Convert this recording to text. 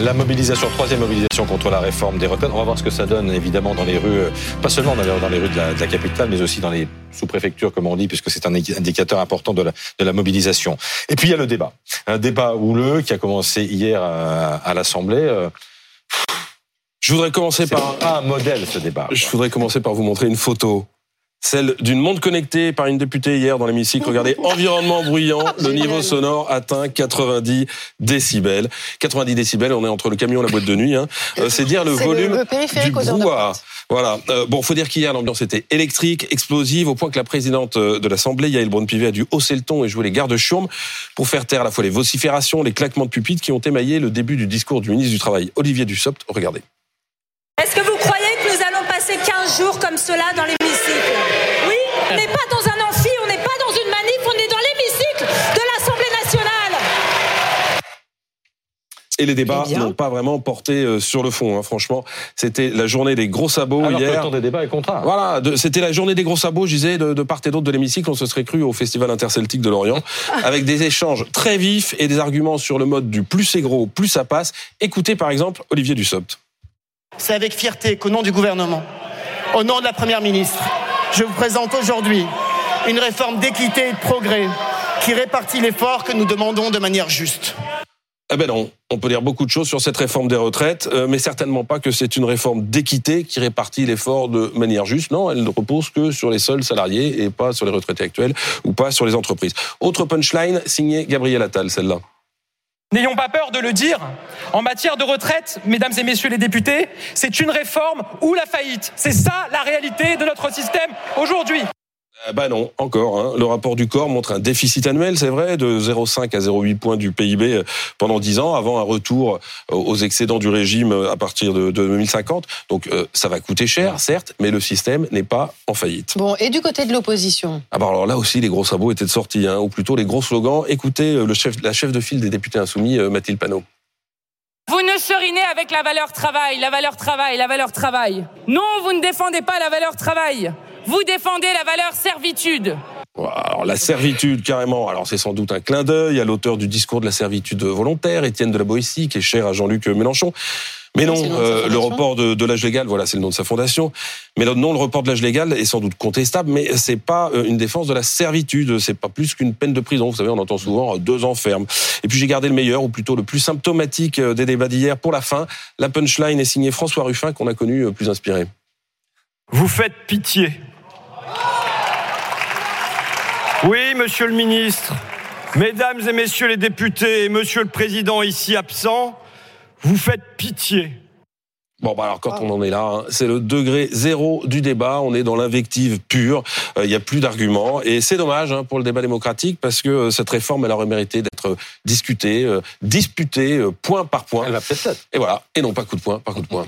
La mobilisation, troisième mobilisation contre la réforme des retraites. On va voir ce que ça donne évidemment dans les rues, pas seulement dans les rues de la, de la capitale, mais aussi dans les sous-préfectures, comme on dit, puisque c'est un indicateur important de la, de la, mobilisation. Et puis il y a le débat, un débat houleux qui a commencé hier à, à l'Assemblée. Euh, Je voudrais commencer par un modèle ce débat. Je voudrais commencer par vous montrer une photo celle d'une montre connectée par une députée hier dans l'hémicycle. Regardez, environnement bruyant, le niveau sonore atteint 90 décibels. 90 décibels, on est entre le camion et la boîte de nuit. Hein. Euh, c'est dire le volume du brouhaha. Voilà. Euh, bon, faut dire qu'hier l'ambiance était électrique, explosive, au point que la présidente euh, de l'Assemblée, Yael Braun-Pivet, a dû hausser le ton et jouer les gardes-chiourmes pour faire taire à la fois les vociférations, les claquements de pupitres qui ont émaillé le début du discours du ministre du Travail, Olivier Dussopt. Regardez. Est-ce que vous croyez que nous allons passer 15 jours comme cela dans l'hémicycle? On n'est pas dans un amphi, on n'est pas dans une manif, on est dans l'hémicycle de l'Assemblée nationale et les débats eh n'ont pas vraiment porté euh, sur le fond. Hein, franchement, c'était la journée des gros sabots Alors hier. Que le temps des débats est contraire. Voilà, c'était la journée des gros sabots. Je disais de, de part et d'autre de l'hémicycle, on se serait cru au Festival interceltique de Lorient, avec des échanges très vifs et des arguments sur le mode du plus c'est gros, plus ça passe. Écoutez par exemple Olivier Dussopt. C'est avec fierté qu'au nom du gouvernement, au nom de la Première ministre, je vous présente aujourd'hui une réforme d'équité et de progrès qui répartit l'effort que nous demandons de manière juste. Eh ben non, on peut dire beaucoup de choses sur cette réforme des retraites, euh, mais certainement pas que c'est une réforme d'équité qui répartit l'effort de manière juste. Non, elle ne repose que sur les seuls salariés et pas sur les retraités actuels ou pas sur les entreprises. Autre punchline, signée Gabriel Attal, celle-là. N'ayons pas peur de le dire. En matière de retraite, mesdames et messieurs les députés, c'est une réforme ou la faillite. C'est ça la réalité de notre système aujourd'hui. Euh, bah non, encore. Hein. Le rapport du corps montre un déficit annuel, c'est vrai, de 0,5 à 0,8 points du PIB euh, pendant 10 ans, avant un retour euh, aux excédents du régime à partir de, 2050. Donc ça va coûter cher, certes, mais le système n'est pas en faillite. Bon, et du côté de l'opposition? Ah bah Alors là aussi, les gros sabots étaient de sortie, hein, ou plutôt les gros slogans. Écoutez le chef, la chef de file des députés insoumis, Mathilde Panot. Vous ne serinez avec la valeur travail, la valeur travail, la valeur travail. Non, vous ne défendez pas la valeur travail. Vous défendez la valeur servitude. Alors la servitude carrément. Alors c'est sans doute un clin d'œil à l'auteur du discours de la servitude volontaire, Étienne de la Boétie, qui est cher à Jean-Luc Mélenchon. Mais non, le, euh, report de, l'âge légal, voilà, c'est le nom de sa fondation. Mais non, le report de l'âge légal est sans doute contestable, mais c'est pas euh, une défense de la servitude. C'est pas plus qu'une peine de prison. Vous savez, on entend souvent euh, deux ans ferme. Et puis j'ai gardé le meilleur, ou plutôt le plus symptomatique des débats d'hier pour la fin. La punchline est signée François Ruffin, qu'on a connu plus inspiré. Vous faites pitié. Oui, monsieur le ministre, mesdames et messieurs les députés, et monsieur le président ici absent, vous faites pitié. Bon, bah alors quand on en est là, hein, c'est le degré zéro du débat. On est dans l'invective pure. Euh, il n'y a plus d'arguments et c'est dommage hein, pour le débat démocratique parce que euh, cette réforme, elle aurait mérité d'être discutée, euh, disputée point par point. Elle va peut-être. Et voilà. Et non pas coup de poing par coup de poing.